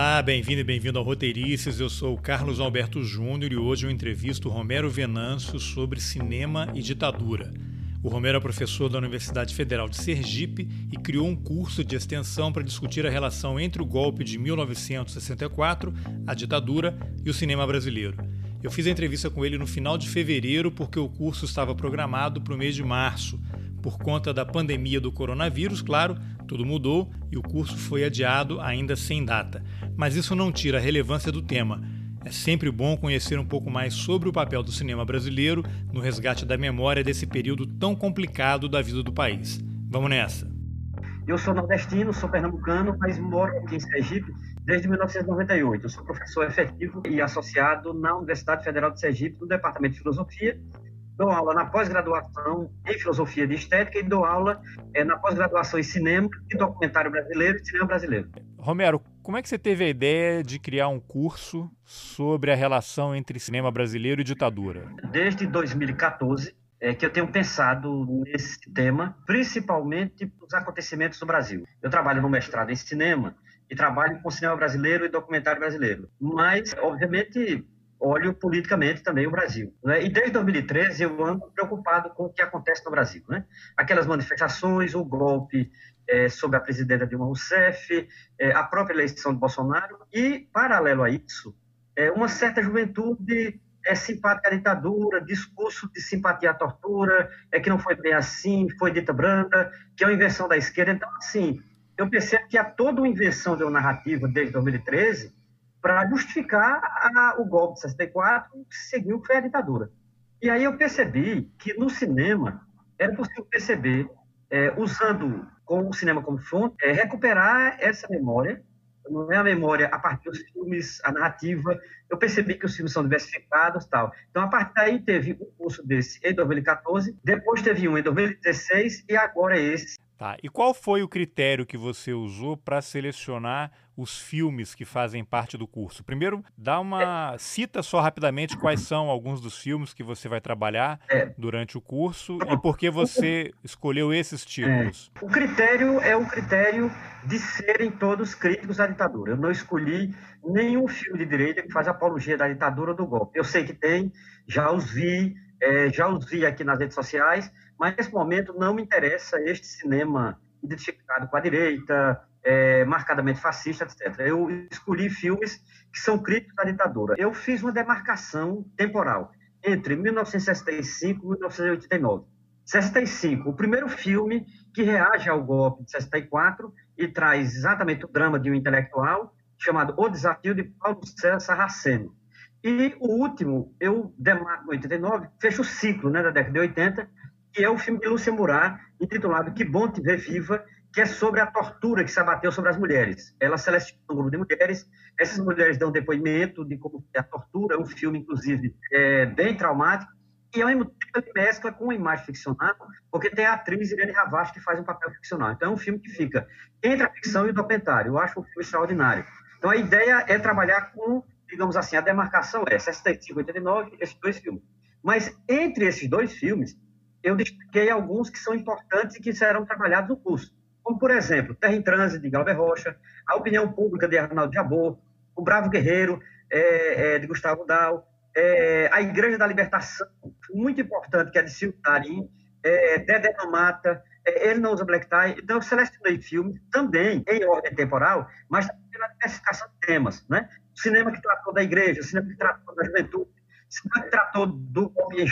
Olá, bem-vindo e bem-vindo ao Roteirices. Eu sou o Carlos Alberto Júnior e hoje eu entrevisto Romero Venâncio sobre cinema e ditadura. O Romero é professor da Universidade Federal de Sergipe e criou um curso de extensão para discutir a relação entre o golpe de 1964, a ditadura e o cinema brasileiro. Eu fiz a entrevista com ele no final de fevereiro porque o curso estava programado para o mês de março. Por conta da pandemia do coronavírus, claro, tudo mudou e o curso foi adiado ainda sem data. Mas isso não tira a relevância do tema. É sempre bom conhecer um pouco mais sobre o papel do cinema brasileiro no resgate da memória desse período tão complicado da vida do país. Vamos nessa! Eu sou nordestino, sou pernambucano, mas moro aqui em Sergipe desde 1998. Eu sou professor efetivo e associado na Universidade Federal de Sergipe, no Departamento de Filosofia, dou aula na pós-graduação em filosofia de estética e dou aula é, na pós-graduação em cinema e documentário brasileiro e cinema brasileiro. Romero, como é que você teve a ideia de criar um curso sobre a relação entre cinema brasileiro e ditadura? Desde 2014 é que eu tenho pensado nesse tema, principalmente os acontecimentos do Brasil. Eu trabalho no mestrado em cinema e trabalho com cinema brasileiro e documentário brasileiro. Mas, obviamente, olho politicamente também o Brasil. Né? E desde 2013 eu ando preocupado com o que acontece no Brasil. Né? Aquelas manifestações, o golpe é, sobre a presidenta Dilma Rousseff, é, a própria eleição de Bolsonaro e, paralelo a isso, é, uma certa juventude é simpática à ditadura, discurso de simpatia à tortura, é que não foi bem assim, foi dita branda, que é uma invenção da esquerda. Então, assim, eu percebo que há toda uma invenção de uma narrativa desde 2013 para justificar a, o golpe de 64 que seguiu foi a ditadura. E aí eu percebi que no cinema era possível perceber, é, usando com o cinema como fonte, é, recuperar essa memória, não é a memória a partir dos filmes, a narrativa. Eu percebi que os filmes são diversificados tal. Então, a partir daí, teve um curso desse em 2014, depois teve um em 2016 e agora esse Tá. E qual foi o critério que você usou para selecionar os filmes que fazem parte do curso? Primeiro, dá uma cita só rapidamente quais são alguns dos filmes que você vai trabalhar é. durante o curso e por que você escolheu esses títulos. É. O critério é o critério de serem todos críticos à ditadura. Eu não escolhi nenhum filme de direita que faz apologia da ditadura ou do golpe. Eu sei que tem, já os vi, é, já os vi aqui nas redes sociais, mas nesse momento não me interessa este cinema identificado com a direita, é, marcadamente fascista, etc. Eu escolhi filmes que são críticos à ditadura. Eu fiz uma demarcação temporal entre 1965 e 1989. 65, o primeiro filme que reage ao golpe de 64 e traz exatamente o drama de um intelectual chamado O Desafio de Paulo César Sarraceno. E o último, eu demarco em 89, fecha o ciclo né, da década de 80, que é o filme de Lúcia Murat, intitulado Que Bom Te Ver Viva, que é sobre a tortura que se abateu sobre as mulheres. Ela seleciona um grupo de mulheres, essas mulheres dão depoimento de como é a tortura, um filme, inclusive, é, bem traumático, e ao mesmo tempo ele mescla com uma imagem ficcional, porque tem a atriz Irene Ravache que faz um papel ficcional. Então é um filme que fica entre a ficção e o documentário. Eu acho um filme extraordinário. Então a ideia é trabalhar com, digamos assim, a demarcação é 65 e 89, esses dois filmes. Mas entre esses dois filmes, eu destaquei alguns que são importantes e que serão trabalhados no curso. Como, por exemplo, Terra em Trânsito, de Galber Rocha, A Opinião Pública, de Arnaldo Jabor, O Bravo Guerreiro, é, é, de Gustavo Dal, é, A Igreja da Libertação, muito importante, que é de Silvio Tarim, é, Dedé Mata, é, Ele Não Usa Black Tie. Então, eu selecionei filmes também em ordem temporal, mas pela diversificação de temas. Né? O cinema que tratou da igreja, o cinema que tratou da juventude, o cinema que tratou do homem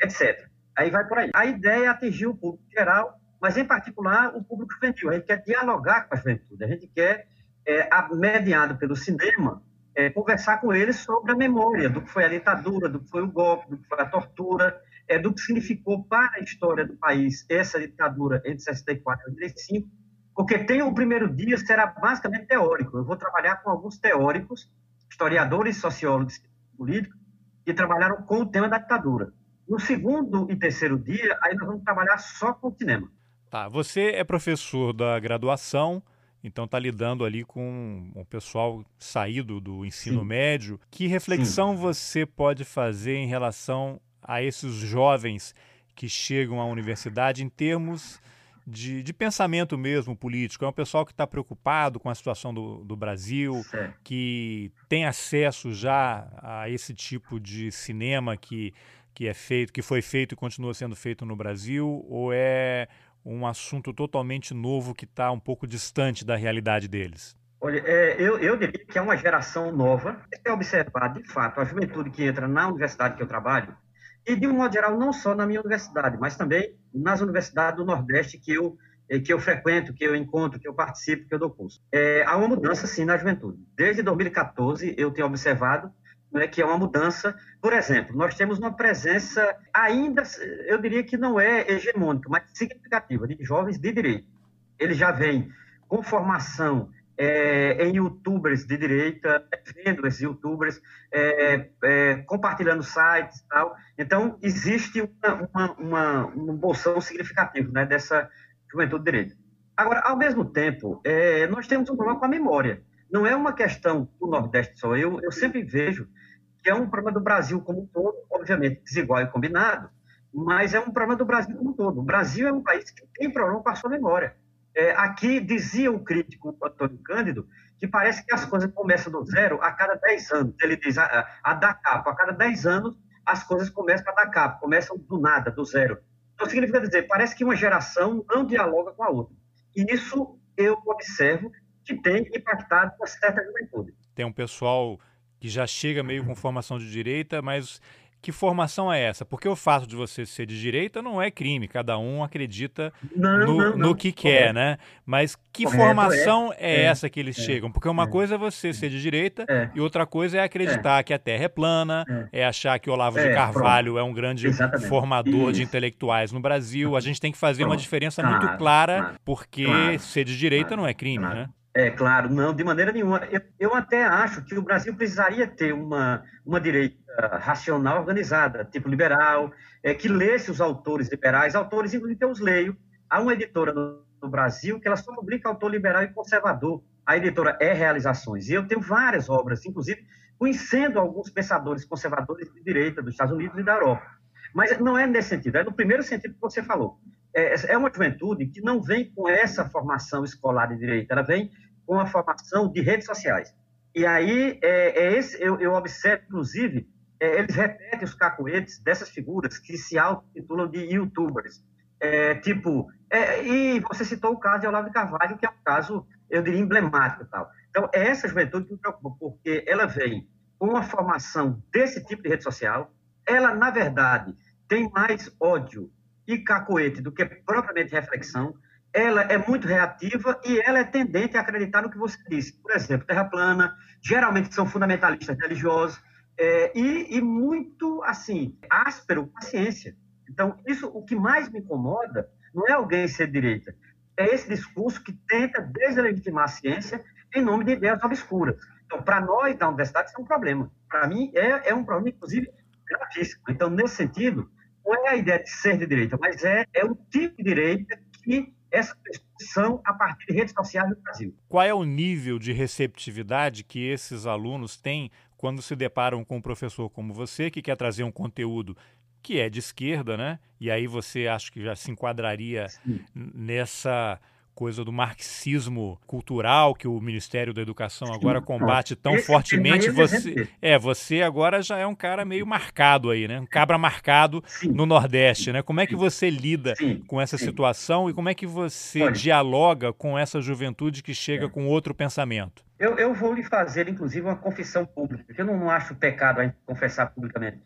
etc. Aí vai por aí. A ideia é atingir o público geral, mas em particular o público juvenil. A gente quer dialogar com a juventude, a gente quer, é, mediado pelo cinema, é, conversar com eles sobre a memória do que foi a ditadura, do que foi o golpe, do que foi a tortura, é, do que significou para a história do país essa ditadura entre 64 e 85, porque tem o primeiro dia será basicamente teórico. Eu vou trabalhar com alguns teóricos, historiadores, sociólogos políticos, que trabalharam com o tema da ditadura. No segundo e terceiro dia, aí nós vamos trabalhar só com o cinema. Tá, você é professor da graduação, então está lidando ali com o pessoal saído do ensino Sim. médio. Que reflexão Sim. você pode fazer em relação a esses jovens que chegam à universidade em termos de, de, pensamento mesmo político. É um pessoal que está preocupado com a situação do, do Brasil, certo. que tem acesso já a esse tipo de cinema que, que é feito, que foi feito e continua sendo feito no Brasil, ou é um assunto totalmente novo que está um pouco distante da realidade deles? Olha, é, eu, eu diria que é uma geração nova. É observar, de fato, a juventude que entra na universidade que eu trabalho, e de um modo geral, não só na minha universidade, mas também nas universidades do Nordeste que eu, eh, que eu frequento, que eu encontro, que eu participo, que eu dou curso. É, há uma mudança, sim, na juventude. Desde 2014, eu tenho observado né, que é uma mudança. Por exemplo, nós temos uma presença ainda, eu diria que não é hegemônica, mas significativa, de jovens de direito. Eles já vêm com formação é, em youtubers de direita, vendo esses youtubers, é, é, compartilhando sites e tal. Então, existe uma, uma, uma, um bolsão significativo né, dessa juventude de direita. Agora, ao mesmo tempo, nós temos um problema com a memória. Não é uma questão do Nordeste só. Eu, eu sempre vejo que é um problema do Brasil como um todo, obviamente desigual e combinado, mas é um problema do Brasil como um todo. O Brasil é um país que tem problema com a sua memória. É, aqui dizia o crítico Antônio Cândido que parece que as coisas começam do zero a cada 10 anos. Ele diz a, a dar capa, a cada 10 anos as coisas começam a dar capa, começam do nada, do zero. Então significa dizer, parece que uma geração não dialoga com a outra. E isso eu observo que tem impactado uma certa juventude. Tem um pessoal que já chega meio com formação de direita, mas que formação é essa? Porque o fato de você ser de direita não é crime, cada um acredita não, no, não, não. no, que quer, né? Mas que Correto, formação é, é, essa que eles é, chegam? Porque uma é, coisa é você ser de direita é. e outra coisa é acreditar é. que a Terra é plana, é, achar que Olavo de Carvalho pronto. é um grande Exatamente. formador Isso. de intelectuais no Brasil. A gente tem que fazer pronto. uma diferença claro, muito clara, claro, porque claro, ser de direita não é crime, né? É, claro, não, de maneira nenhuma. Eu, eu, até acho que o Brasil precisaria ter uma, uma direita racional organizada, tipo liberal, é, que lesse os autores liberais, autores, inclusive, eu os leio. Há uma editora no, no Brasil que ela só publica autor liberal e conservador. A editora é Realizações. E eu tenho várias obras, inclusive conhecendo alguns pensadores conservadores de direita dos Estados Unidos e da Europa. Mas não é nesse sentido, é no primeiro sentido que você falou. É, é uma juventude que não vem com essa formação escolar de direita, ela vem com a formação de redes sociais. E aí, é, é esse, eu, eu, observo, inclusive, é, eles repetem os cacoetes dessas figuras que se auto-titulam de youtubers. É, tipo, é, e você citou o caso de Olavo de Carvalho, que é um caso, eu diria, emblemático. Tal. Então, é essa juventude que me preocupa, porque ela vem com uma formação desse tipo de rede social, ela, na verdade, tem mais ódio e cacoete do que propriamente reflexão, ela é muito reativa e ela é tendente a acreditar no que você disse. Por exemplo, terra plana, geralmente são fundamentalistas religiosos é, e, e, muito, assim, áspero com a ciência. Então, isso, o que mais me incomoda não é alguém ser direita, é esse discurso que tenta deslegitimar a ciência em nome de ideias obscuras. Então, para nós da universidade, isso é um problema. Para mim, é, é um problema, inclusive, gravíssimo. Então, nesse sentido, não é a ideia de ser de direita, mas é, é o tipo de direita que essa discussão a partir de redes sociais no Brasil. Qual é o nível de receptividade que esses alunos têm quando se deparam com um professor como você, que quer trazer um conteúdo que é de esquerda, né? E aí você acha que já se enquadraria Sim. nessa coisa do marxismo cultural que o Ministério da Educação agora combate tão Esse fortemente. Você é, você agora já é um cara meio marcado aí, né? Um cabra marcado Sim. no Nordeste, né? Como é que você lida Sim. com essa situação e como é que você Olha. dialoga com essa juventude que chega é. com outro pensamento? Eu, eu, vou lhe fazer, inclusive, uma confissão pública, porque eu não, não acho pecado a confessar publicamente.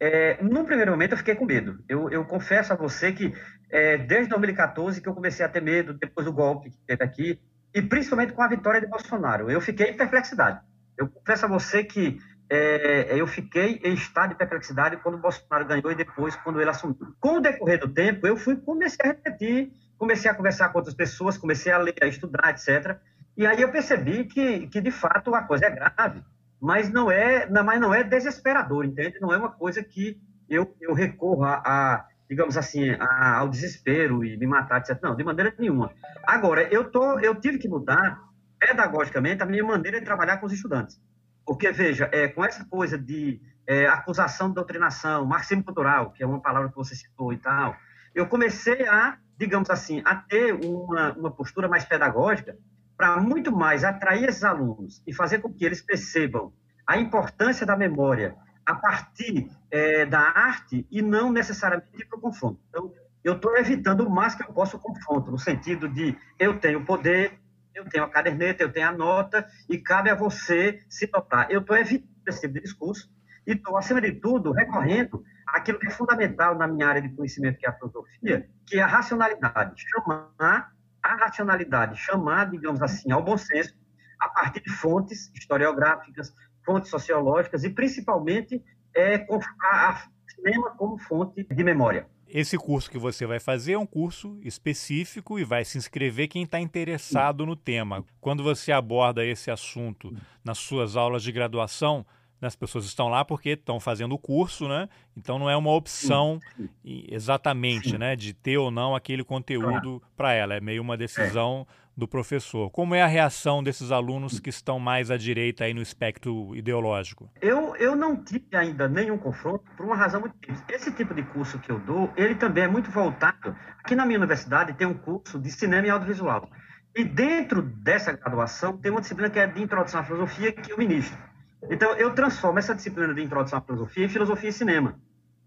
É, num primeiro momento eu fiquei com medo. Eu, eu confesso a você que é, desde 2014 que eu comecei a ter medo, depois do golpe que teve aqui, e principalmente com a vitória de Bolsonaro. Eu fiquei em perplexidade. Eu confesso a você que é, eu fiquei em estado de perplexidade quando Bolsonaro ganhou e depois quando ele assumiu. Com o decorrer do tempo, eu fui comecei a repetir, comecei a conversar com outras pessoas, comecei a ler, a estudar, etc. E aí eu percebi que, que de fato a coisa é grave mas não é, mas não é desesperador, entende? Não é uma coisa que eu, eu recorra a, digamos assim, a, ao desespero e me matar, etc. Não, de maneira nenhuma. Agora, eu, tô, eu tive que mudar pedagogicamente a minha maneira de trabalhar com os estudantes. Porque, veja, é, com essa coisa de é, acusação de doutrinação, marxismo cultural, que é uma palavra que você citou e tal, eu comecei a digamos assim, a ter uma, uma postura mais pedagógica para muito mais atrair esses alunos e fazer com que eles percebam a importância da memória a partir é, da arte e não necessariamente para o confronto. Então, eu estou evitando o máximo que eu posso o confronto, no sentido de eu tenho poder, eu tenho a caderneta, eu tenho a nota, e cabe a você se tocar. Eu estou evitando esse tipo de discurso e estou, acima de tudo, recorrendo àquilo que é fundamental na minha área de conhecimento, que é a filosofia, que é a racionalidade. Chamar a racionalidade, chamar, digamos assim, ao bom senso, a partir de fontes historiográficas, fontes sociológicas e, principalmente, é, a, a cinema como fonte de memória. Esse curso que você vai fazer é um curso específico e vai se inscrever quem está interessado no tema. Quando você aborda esse assunto nas suas aulas de graduação, né, as pessoas estão lá porque estão fazendo o curso, né? Então não é uma opção exatamente, né, de ter ou não aquele conteúdo para ela. É meio uma decisão do professor. Como é a reação desses alunos que estão mais à direita aí no espectro ideológico? Eu, eu não tive ainda nenhum confronto por uma razão muito simples. Esse tipo de curso que eu dou, ele também é muito voltado. Aqui na minha universidade tem um curso de cinema e audiovisual. E dentro dessa graduação tem uma disciplina que é de introdução à filosofia que eu ministro. Então eu transformo essa disciplina de introdução à filosofia em filosofia e cinema.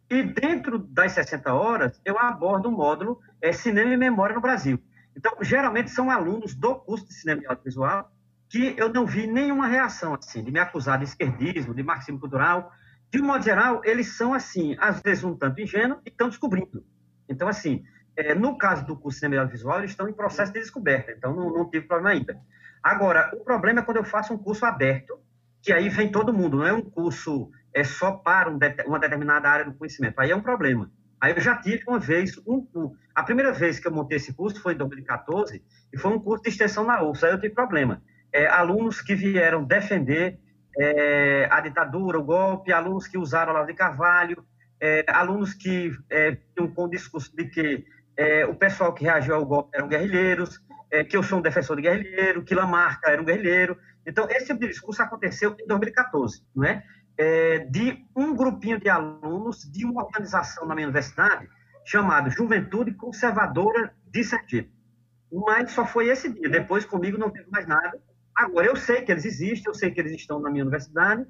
E dentro das 60 horas eu abordo um módulo é, Cinema e Memória no Brasil. Então, geralmente são alunos do curso de cinema e audiovisual que eu não vi nenhuma reação, assim, de me acusar de esquerdismo, de marxismo cultural. De um modo geral, eles são, assim, às vezes um tanto ingênuos e estão descobrindo. Então, assim, é, no caso do curso de cinema e audiovisual, eles estão em processo de descoberta, então não, não tive problema ainda. Agora, o problema é quando eu faço um curso aberto, que aí vem todo mundo, não é um curso é só para um uma determinada área do conhecimento. Aí é um problema. Aí eu já tive uma vez, um, um, a primeira vez que eu montei esse curso foi em 2014, e foi um curso de extensão na UFS, aí eu tive problema. É, alunos que vieram defender é, a ditadura, o golpe, alunos que usaram a de Carvalho, é, alunos que é, tinham com o discurso de que é, o pessoal que reagiu ao golpe eram guerrilheiros, é, que eu sou um defensor de guerrilheiro, que Lamarca era um guerrilheiro. Então, esse tipo de discurso aconteceu em 2014, não é? é, de um grupinho de alunos de uma organização na minha universidade chamada Juventude Conservadora de Sergipe. Mas só foi esse dia. Depois comigo não teve mais nada. Agora, eu sei que eles existem, eu sei que eles estão na minha universidade.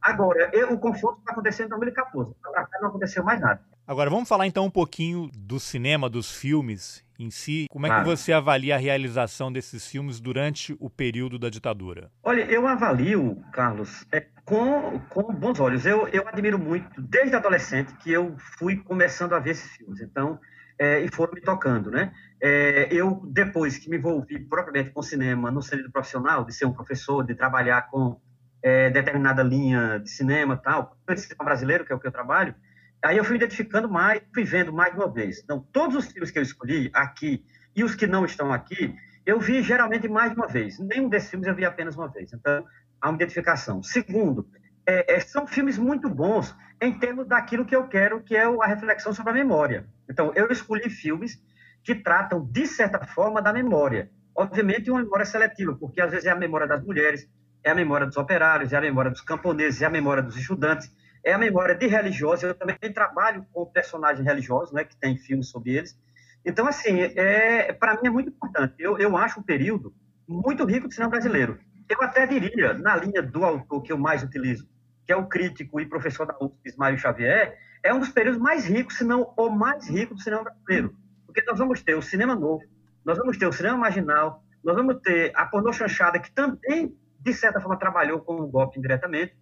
Agora, eu, o confronto está acontecendo em 2014. Para cá não aconteceu mais nada. Agora, vamos falar então um pouquinho do cinema, dos filmes em si. Como é que você avalia a realização desses filmes durante o período da ditadura? Olha, eu avalio, Carlos, é, com, com bons olhos. Eu, eu admiro muito, desde adolescente, que eu fui começando a ver esses filmes. Então, é, e foram me tocando, né? É, eu, depois que me envolvi propriamente com cinema no sentido profissional, de ser um professor, de trabalhar com é, determinada linha de cinema tal, cinema brasileiro, que é o que eu trabalho, Aí eu fui identificando mais, fui vendo mais de uma vez. Então, todos os filmes que eu escolhi aqui e os que não estão aqui, eu vi geralmente mais de uma vez. Nenhum desses filmes eu vi apenas uma vez. Então, há uma identificação. Segundo, é, é, são filmes muito bons em termos daquilo que eu quero, que é a reflexão sobre a memória. Então, eu escolhi filmes que tratam, de certa forma, da memória. Obviamente, uma memória seletiva, porque às vezes é a memória das mulheres, é a memória dos operários, é a memória dos camponeses, é a memória dos estudantes é a memória de religiosos. Eu também trabalho com personagens religiosos, né, que tem filmes sobre eles. Então, assim, é, para mim é muito importante. Eu, eu acho um período muito rico do cinema brasileiro. Eu até diria, na linha do autor que eu mais utilizo, que é o crítico e professor da UFSC, Ismael Xavier, é um dos períodos mais ricos, se não o mais rico do cinema brasileiro. Porque nós vamos ter o cinema novo, nós vamos ter o cinema marginal, nós vamos ter a pornô chanchada, que também, de certa forma, trabalhou com o golpe indiretamente,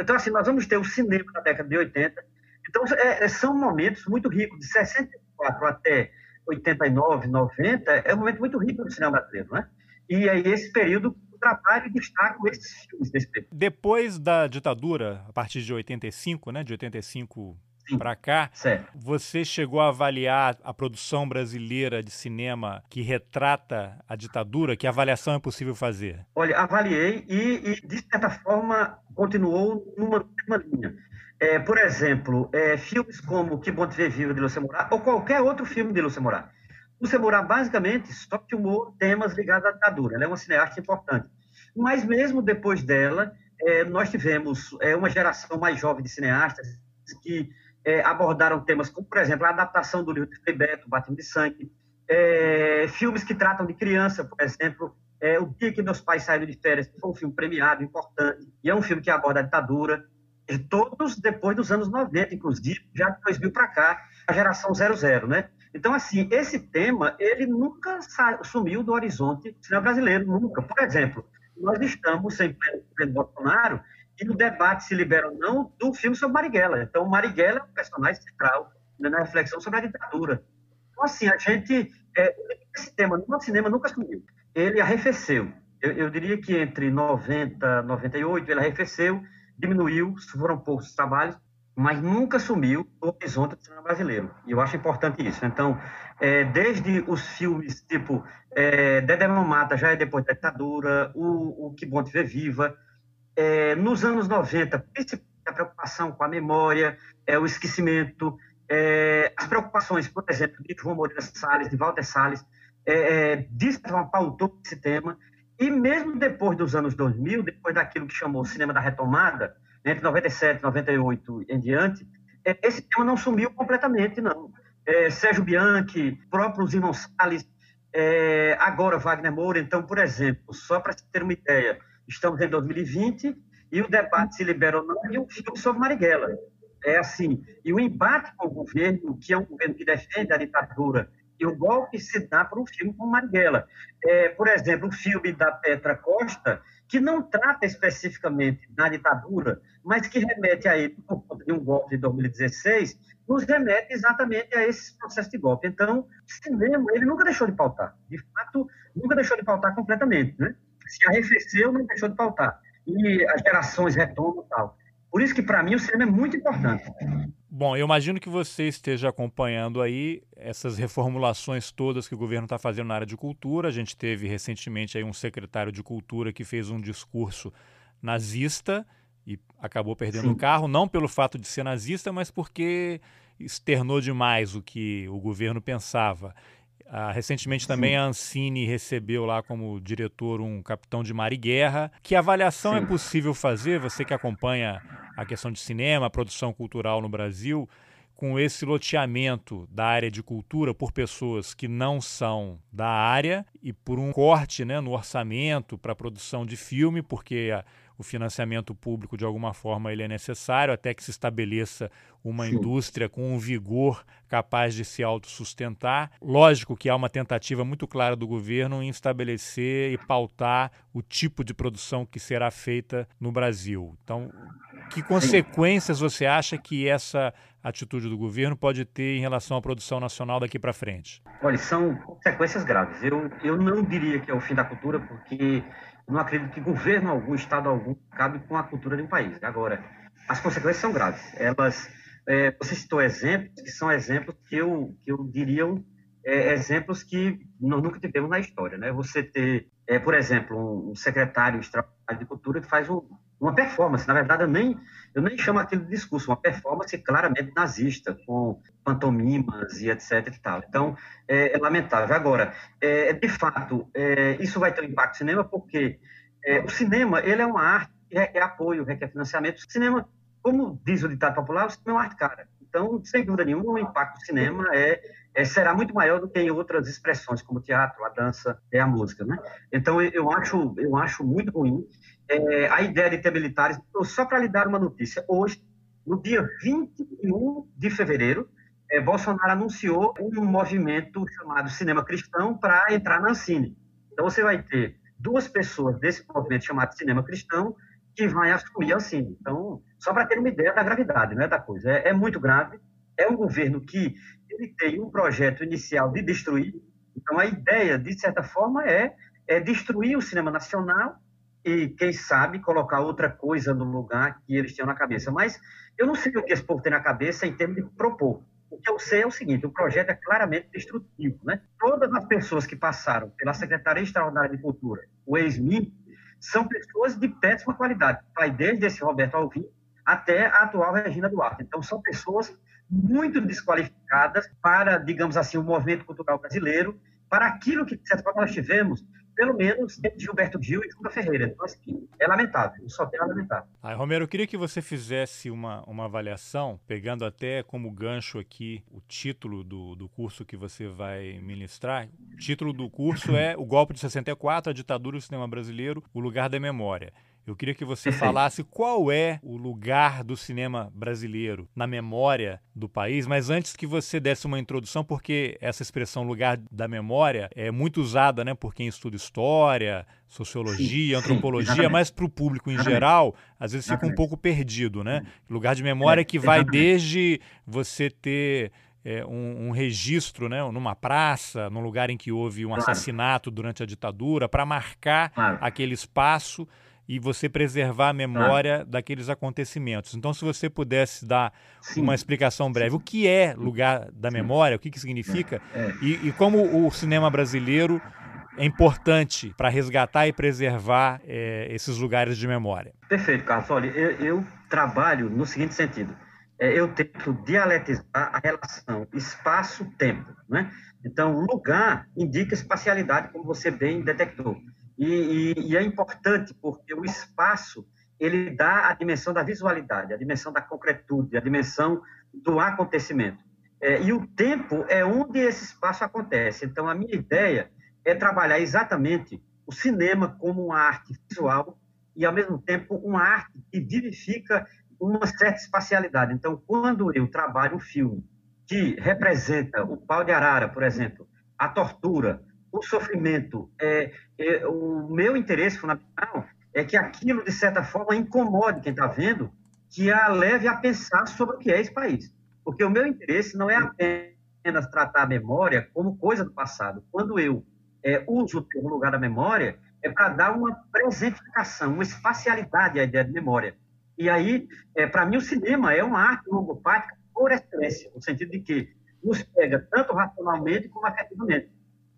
então, assim, nós vamos ter o cinema da década de 80. Então, é, é são momentos muito ricos, de 64 até 89, 90, é um momento muito rico do cinema brasileiro, né? E aí, esse período, trabalho destaca esses filmes desse período. Depois da ditadura, a partir de 85, né, de 85 para cá, certo. você chegou a avaliar a produção brasileira de cinema que retrata a ditadura? Que avaliação é possível fazer? Olha, avaliei e, e de certa forma, continuou numa mesma linha. É, por exemplo, é, filmes como Que Bom Te Ver Viva, de Lúcia Moura, ou qualquer outro filme de Lúcia Moura. Lúcia Moura, basicamente, só filmou temas ligados à ditadura. Ela é uma cineasta importante. Mas mesmo depois dela, é, nós tivemos é, uma geração mais jovem de cineastas que é, abordaram temas como, por exemplo, a adaptação do livro de Frei Beto, Batismo de Sangue, é, filmes que tratam de criança, por exemplo, é, O Dia que Meus Pais Saíram de Férias, que foi um filme premiado, importante, e é um filme que aborda a ditadura, e todos depois dos anos 90, inclusive, já de 2000 para cá, a geração 00, né? Então, assim, esse tema, ele nunca sumiu do horizonte do cinema brasileiro, nunca. Por exemplo, nós estamos em pleno Bolsonaro e no debate se libera ou não do filme sobre Marighella. Então, Marighella é um personagem central né, na reflexão sobre a ditadura. Então, assim, a gente, é, esse tema no cinema nunca sumiu. Ele arrefeceu. Eu, eu diria que entre 90 e 98 ele arrefeceu, diminuiu, foram poucos trabalhos, mas nunca sumiu do horizonte do cinema brasileiro. E eu acho importante isso. Então, é, desde os filmes tipo é, Dedé Mata, já é depois da ditadura, o, o Que Bom Te Ver Viva, é, nos anos 90, a preocupação com a memória, é, o esquecimento, é, as preocupações, por exemplo, de João Moreira Salles, de Walter Salles, é, é, pautou esse tema, e mesmo depois dos anos 2000, depois daquilo que chamou o cinema da retomada, entre 97 e 98 em diante, é, esse tema não sumiu completamente, não. É, Sérgio Bianchi, próprios irmãos Salles, é, agora Wagner Moura. Então, por exemplo, só para ter uma ideia, estamos em 2020 e o debate se libera ou não e um filme sobre Marighella. É assim, e o embate com o governo, que é um governo que defende a ditadura, e o golpe se dá por um filme como Marighella. É, por exemplo, o filme da Petra Costa, que não trata especificamente da ditadura, mas que remete a ele, por conta de um golpe de 2016, nos remete exatamente a esse processo de golpe. Então, o cinema, ele nunca deixou de pautar. De fato, nunca deixou de pautar completamente. Né? Se arrefeceu, não deixou de pautar. E as gerações retomam e tal. Por isso que, para mim, o cinema é muito importante. Bom, eu imagino que você esteja acompanhando aí essas reformulações todas que o governo está fazendo na área de cultura. A gente teve recentemente aí um secretário de cultura que fez um discurso nazista e acabou perdendo o carro, não pelo fato de ser nazista, mas porque externou demais o que o governo pensava. Ah, recentemente também Sim. a Ancine recebeu lá como diretor um capitão de mar e guerra. Que avaliação Sim. é possível fazer, você que acompanha a questão de cinema, a produção cultural no Brasil, com esse loteamento da área de cultura por pessoas que não são da área e por um corte né, no orçamento para a produção de filme, porque a, o financiamento público, de alguma forma, ele é necessário até que se estabeleça uma Sim. indústria com um vigor capaz de se autossustentar. Lógico que há uma tentativa muito clara do governo em estabelecer e pautar o tipo de produção que será feita no Brasil. Então, que consequências você acha que essa atitude do governo pode ter em relação à produção nacional daqui para frente? Olha, são consequências graves. Eu, eu não diria que é o fim da cultura, porque não acredito que governo algum, Estado algum, cabe com a cultura de um país. Agora, as consequências são graves. Elas, é, você citou exemplos, que são exemplos que eu, que eu diria é, exemplos que nós nunca tivemos na história. Né? Você ter, é, por exemplo, um secretário de cultura que faz um, uma performance. Na verdade, eu nem, eu nem chamo aquilo de discurso, uma performance claramente nazista, com pantomimas e etc. E tal. Então, é, é lamentável. Agora, é, de fato, é, isso vai ter um impacto no cinema, porque é, o cinema ele é uma arte, é, é apoio, requer financiamento. O cinema, como diz o ditado popular, o cinema é uma arte cara. Então, sem dúvida nenhuma, o impacto do cinema é, é, será muito maior do que em outras expressões, como o teatro, a dança e a música. Né? Então, eu acho, eu acho muito ruim é, a ideia de ter militares. Só para lhe dar uma notícia, hoje, no dia 21 de fevereiro, é, Bolsonaro anunciou um movimento chamado Cinema Cristão para entrar na Ancine. Então, você vai ter duas pessoas desse movimento chamado Cinema Cristão que vai assumir a Ancine. Então, só para ter uma ideia da gravidade né, da coisa. É, é muito grave. É um governo que ele tem um projeto inicial de destruir. Então, a ideia, de certa forma, é, é destruir o cinema nacional e, quem sabe, colocar outra coisa no lugar que eles tinham na cabeça. Mas eu não sei o que esse povo tem na cabeça em termos de propor. O que eu sei é o seguinte: o projeto é claramente destrutivo. Né? Todas as pessoas que passaram pela Secretaria Extraordinária de Cultura, o ex-MIN, são pessoas de péssima qualidade. Vai desde esse Roberto Alvim até a atual Regina Duarte. Então, são pessoas muito desqualificadas para, digamos assim, o movimento cultural brasileiro, para aquilo que, de certa forma, nós tivemos pelo menos de Gilberto Gil e Juca Ferreira. Então, assim, é lamentável, só tem a lamentar. Aí, Romero, eu queria que você fizesse uma, uma avaliação, pegando até como gancho aqui o título do, do curso que você vai ministrar. O título do curso é O Golpe de 64, a Ditadura do Cinema Brasileiro, o Lugar da Memória. Eu queria que você falasse qual é o lugar do cinema brasileiro na memória do país, mas antes que você desse uma introdução, porque essa expressão lugar da memória é muito usada né, por quem estuda história, sociologia, sim, antropologia, mas para o público em geral, às vezes fica um pouco perdido, né? Lugar de memória é, que vai desde você ter é, um, um, registro né, numa praça, num lugar em que houve um assassinato durante a ditadura, para marcar aquele espaço e você preservar a memória ah. daqueles acontecimentos. Então, se você pudesse dar Sim. uma explicação breve, Sim. o que é lugar da memória, o que, que significa é. É. E, e, como o cinema brasileiro é importante para resgatar e preservar é, esses lugares de memória. Perfeito, Carlos. Olha, eu, eu trabalho no seguinte sentido. É, eu tento dialetizar a relação espaço-tempo. Né? Então, lugar indica espacialidade, como você bem detectou. E, e, e, é importante porque o espaço ele dá a dimensão da visualidade, a dimensão da concretude, a dimensão do acontecimento. É, e o tempo é onde esse espaço acontece. Então, a minha ideia é trabalhar exatamente o cinema como uma arte visual e, ao mesmo tempo, uma arte que vivifica uma certa espacialidade. Então, quando eu trabalho um filme que representa o pau de arara, por exemplo, a tortura, o sofrimento, é, é, o meu interesse fundamental é que aquilo, de certa forma, incomode quem está vendo, que a leve a pensar sobre o que é esse país. Porque o meu interesse não é apenas tratar a memória como coisa do passado. Quando eu é, uso o termo lugar da memória, é para dar uma presentificação, uma espacialidade à ideia de memória. E aí, é, para mim, o cinema é uma arte logopática por excelência, no sentido de que nos pega tanto racionalmente como afetivamente.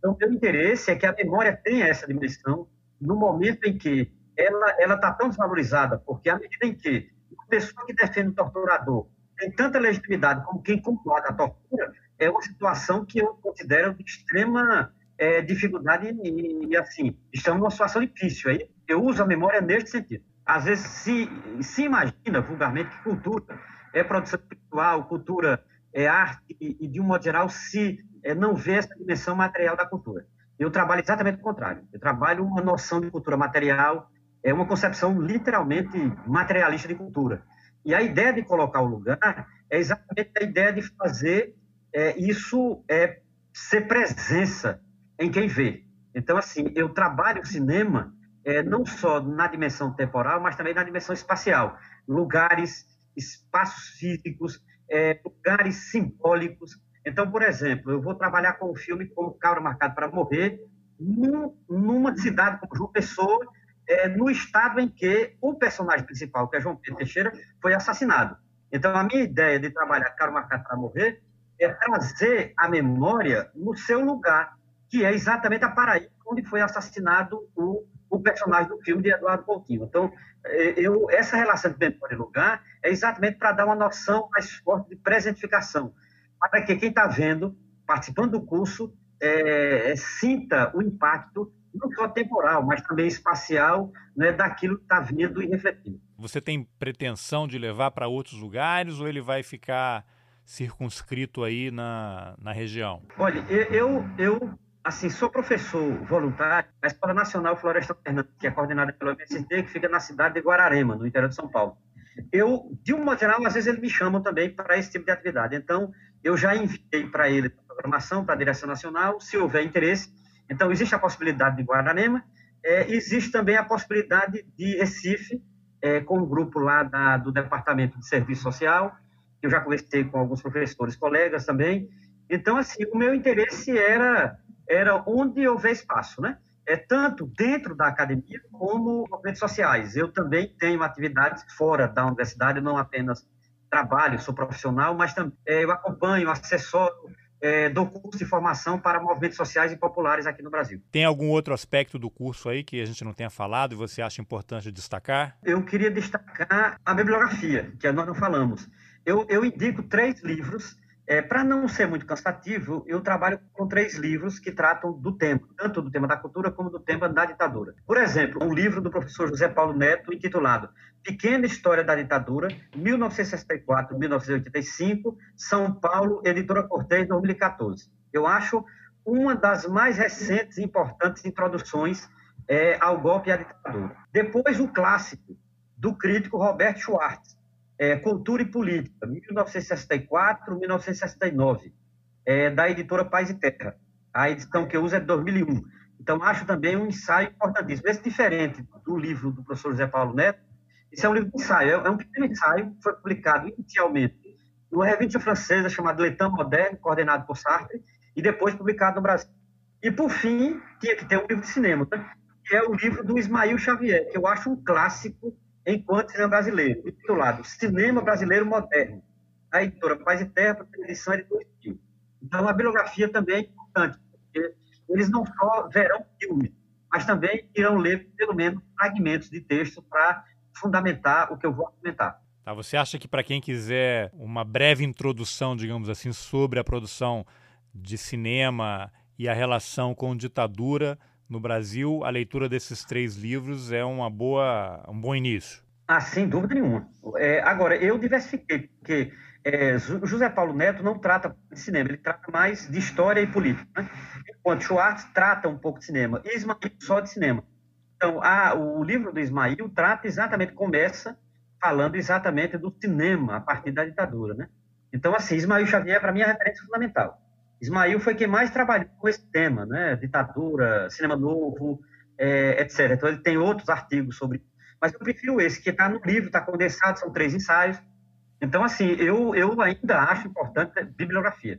Então, o meu interesse é que a memória tenha essa dimensão no momento em que ela está tão desvalorizada, porque à medida em que uma pessoa que defende o torturador tem tanta legitimidade como quem concorda a tortura, é uma situação que eu considero de extrema é, dificuldade e, e, assim, estamos numa situação difícil. Aí eu uso a memória neste sentido. Às vezes se, se imagina vulgarmente que cultura é produção espiritual, cultura é arte e, e de um modo geral, se é, não vê essa dimensão material da cultura. Eu trabalho exatamente o contrário. Eu trabalho uma noção de cultura material, é uma concepção literalmente materialista de cultura. E a ideia de colocar o lugar é exatamente a ideia de fazer é, isso é, ser presença em quem vê. Então, assim, eu trabalho o cinema é, não só na dimensão temporal, mas também na dimensão espacial. Lugares, espaços físicos, é, lugares simbólicos, então, por exemplo, eu vou trabalhar com o filme como Cabra Marcado para Morrer, num, numa cidade como João Pessoa, é, no estado em que o personagem principal, que é João Pedro Teixeira, foi assassinado. Então, a minha ideia de trabalhar Cabra Marcado para Morrer é trazer a memória no seu lugar, que é exatamente a Paraíba, onde foi assassinado o, o personagem do filme de Eduardo Coutinho. Então, é, eu, essa relação de memória e lugar é exatamente para dar uma noção mais forte de presentificação para que quem está vendo, participando do curso, é, é, sinta o impacto não só temporal, mas também espacial né, daquilo que está vindo e refletindo. Você tem pretensão de levar para outros lugares ou ele vai ficar circunscrito aí na, na região? Olha, eu, eu assim, sou professor voluntário na Escola Nacional Floresta Fernandes, que é coordenada pelo MST, que fica na cidade de Guararema, no interior de São Paulo. Eu, de um modo geral, às vezes eles me chamam também para esse tipo de atividade. Então, eu já enviei para ele a programação, para a direção nacional, se houver interesse. Então, existe a possibilidade de Guararema, é, existe também a possibilidade de Recife, é, com um grupo lá da, do Departamento de Serviço Social, eu já conversei com alguns professores, colegas também. Então, assim, o meu interesse era, era onde houver espaço, né? É tanto dentro da academia como redes sociais. Eu também tenho atividades fora da universidade, não apenas trabalho, sou profissional, mas também é, eu acompanho, assessoro, é, dou curso de formação para movimentos sociais e populares aqui no Brasil. Tem algum outro aspecto do curso aí que a gente não tenha falado e você acha importante destacar? Eu queria destacar a bibliografia, que nós não falamos. Eu, eu indico três livros É, Para não ser muito cansativo, eu trabalho com três livros que tratam do tema, tanto do tema da cultura como do tema da ditadura. Por exemplo, um livro do professor José Paulo Neto intitulado Pequena História da Ditadura, 1964-1985, São Paulo, Editora Cortez, 2014. Eu acho uma das mais recentes e importantes introduções é, ao golpe e à ditadura. Depois, o clássico do crítico Roberto Schwartz, é, Cultura e Política, 1964-1969, é, da editora Paz e Terra. A edição que eu uso é de 2001. Então, acho também um ensaio importantíssimo. Esse diferente do livro do professor José Paulo Neto, esse é um livro de ensaio, é um pequeno ensaio que foi publicado inicialmente numa revista francesa chamada Letan Moderne, coordenado por Sartre, e depois publicado no Brasil. E, por fim, tinha que ter um livro de cinema, né? que é o livro do Ismael Xavier, que eu acho um clássico enquanto cinema brasileiro, intitulado Cinema Brasileiro Moderno, da editora Paz e Terra, para edição é de 2000. Então, a bibliografia também é importante, porque eles não só verão filmes, mas também irão ler, pelo menos, fragmentos de texto para fundamentar o que eu vou argumentar. Tá, você acha que para quem quiser uma breve introdução, digamos assim, sobre a produção de cinema e a relação com ditadura, no Brasil, a leitura desses três livros é uma boa, um bom início. Ah, sem dúvida nenhuma. É, agora, eu diversifiquei, porque é, José Paulo Neto não trata de cinema, ele trata mais de história e política. Né? Enquanto Schwartz trata um pouco de cinema, Ismael só de cinema. Então, a, o livro do Ismael trata exatamente, começa falando exatamente do cinema a partir da ditadura. Né? Então, assim, Ismael Xavier, para mim, é a referência fundamental. Ismael foi quem mais trabalhou com esse tema, né? Ditadura, cinema novo, é, etc. Então ele tem outros artigos sobre. Mas eu prefiro esse, que está no livro, está condensado, são três ensaios. Então, assim, eu, eu ainda acho importante bibliografia.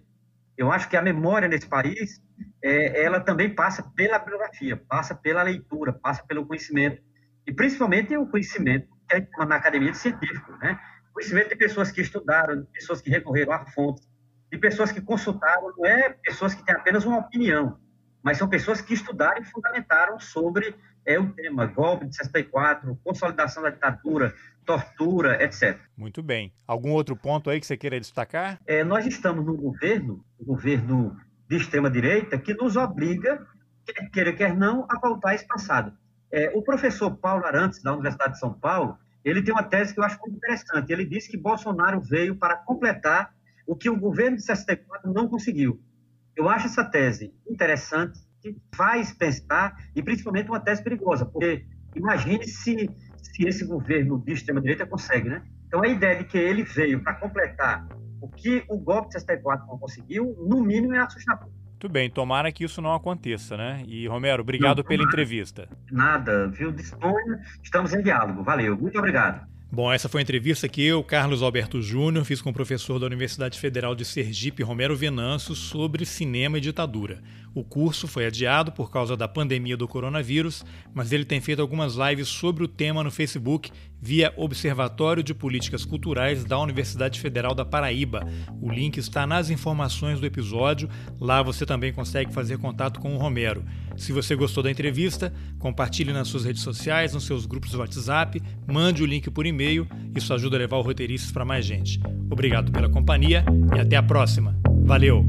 Eu acho que a memória nesse país, é, ela também passa pela bibliografia, passa pela leitura, passa pelo conhecimento. E principalmente o conhecimento que é na academia de científico, né? Conhecimento de pessoas que estudaram, de pessoas que recorreram a fontes, de pessoas que consultaram, não é pessoas que têm apenas uma opinião, mas são pessoas que estudaram e fundamentaram sobre é, o tema golpe de 64, consolidação da ditadura, tortura, etc. Muito bem. Algum outro ponto aí que você queira destacar? É, nós estamos num governo, um governo de extrema-direita, que nos obriga, quer queira, quer não, a voltar a esse passado. É, o professor Paulo Arantes, da Universidade de São Paulo, ele tem uma tese que eu acho muito interessante. Ele disse que Bolsonaro veio para completar o que o governo de 64 não conseguiu. Eu acho essa tese interessante, faz pensar, e principalmente uma tese perigosa, porque imagine se, se esse governo de extrema-direita consegue, né? Então, a ideia de que ele veio para completar o que o golpe de 64 não conseguiu, no mínimo, é assustador. Muito bem, tomara que isso não aconteça, né? E, Romero, obrigado não, pela entrevista. Nada, viu? Disponha, estamos em diálogo. Valeu, muito obrigado. Bom, essa foi a entrevista que eu, Carlos Alberto Júnior, fiz com o professor da Universidade Federal de Sergipe, Romero Venâncio, sobre cinema e ditadura. O curso foi adiado por causa da pandemia do coronavírus, mas ele tem feito algumas lives sobre o tema no Facebook via Observatório de Políticas Culturais da Universidade Federal da Paraíba. O link está nas informações do episódio. Lá você também consegue fazer contato com o Romero. Se você gostou da entrevista, compartilhe nas suas redes sociais, nos seus grupos de WhatsApp, mande o link por e-mail. Isso ajuda a levar o Roteiristas para mais gente. Obrigado pela companhia e até a próxima. Valeu!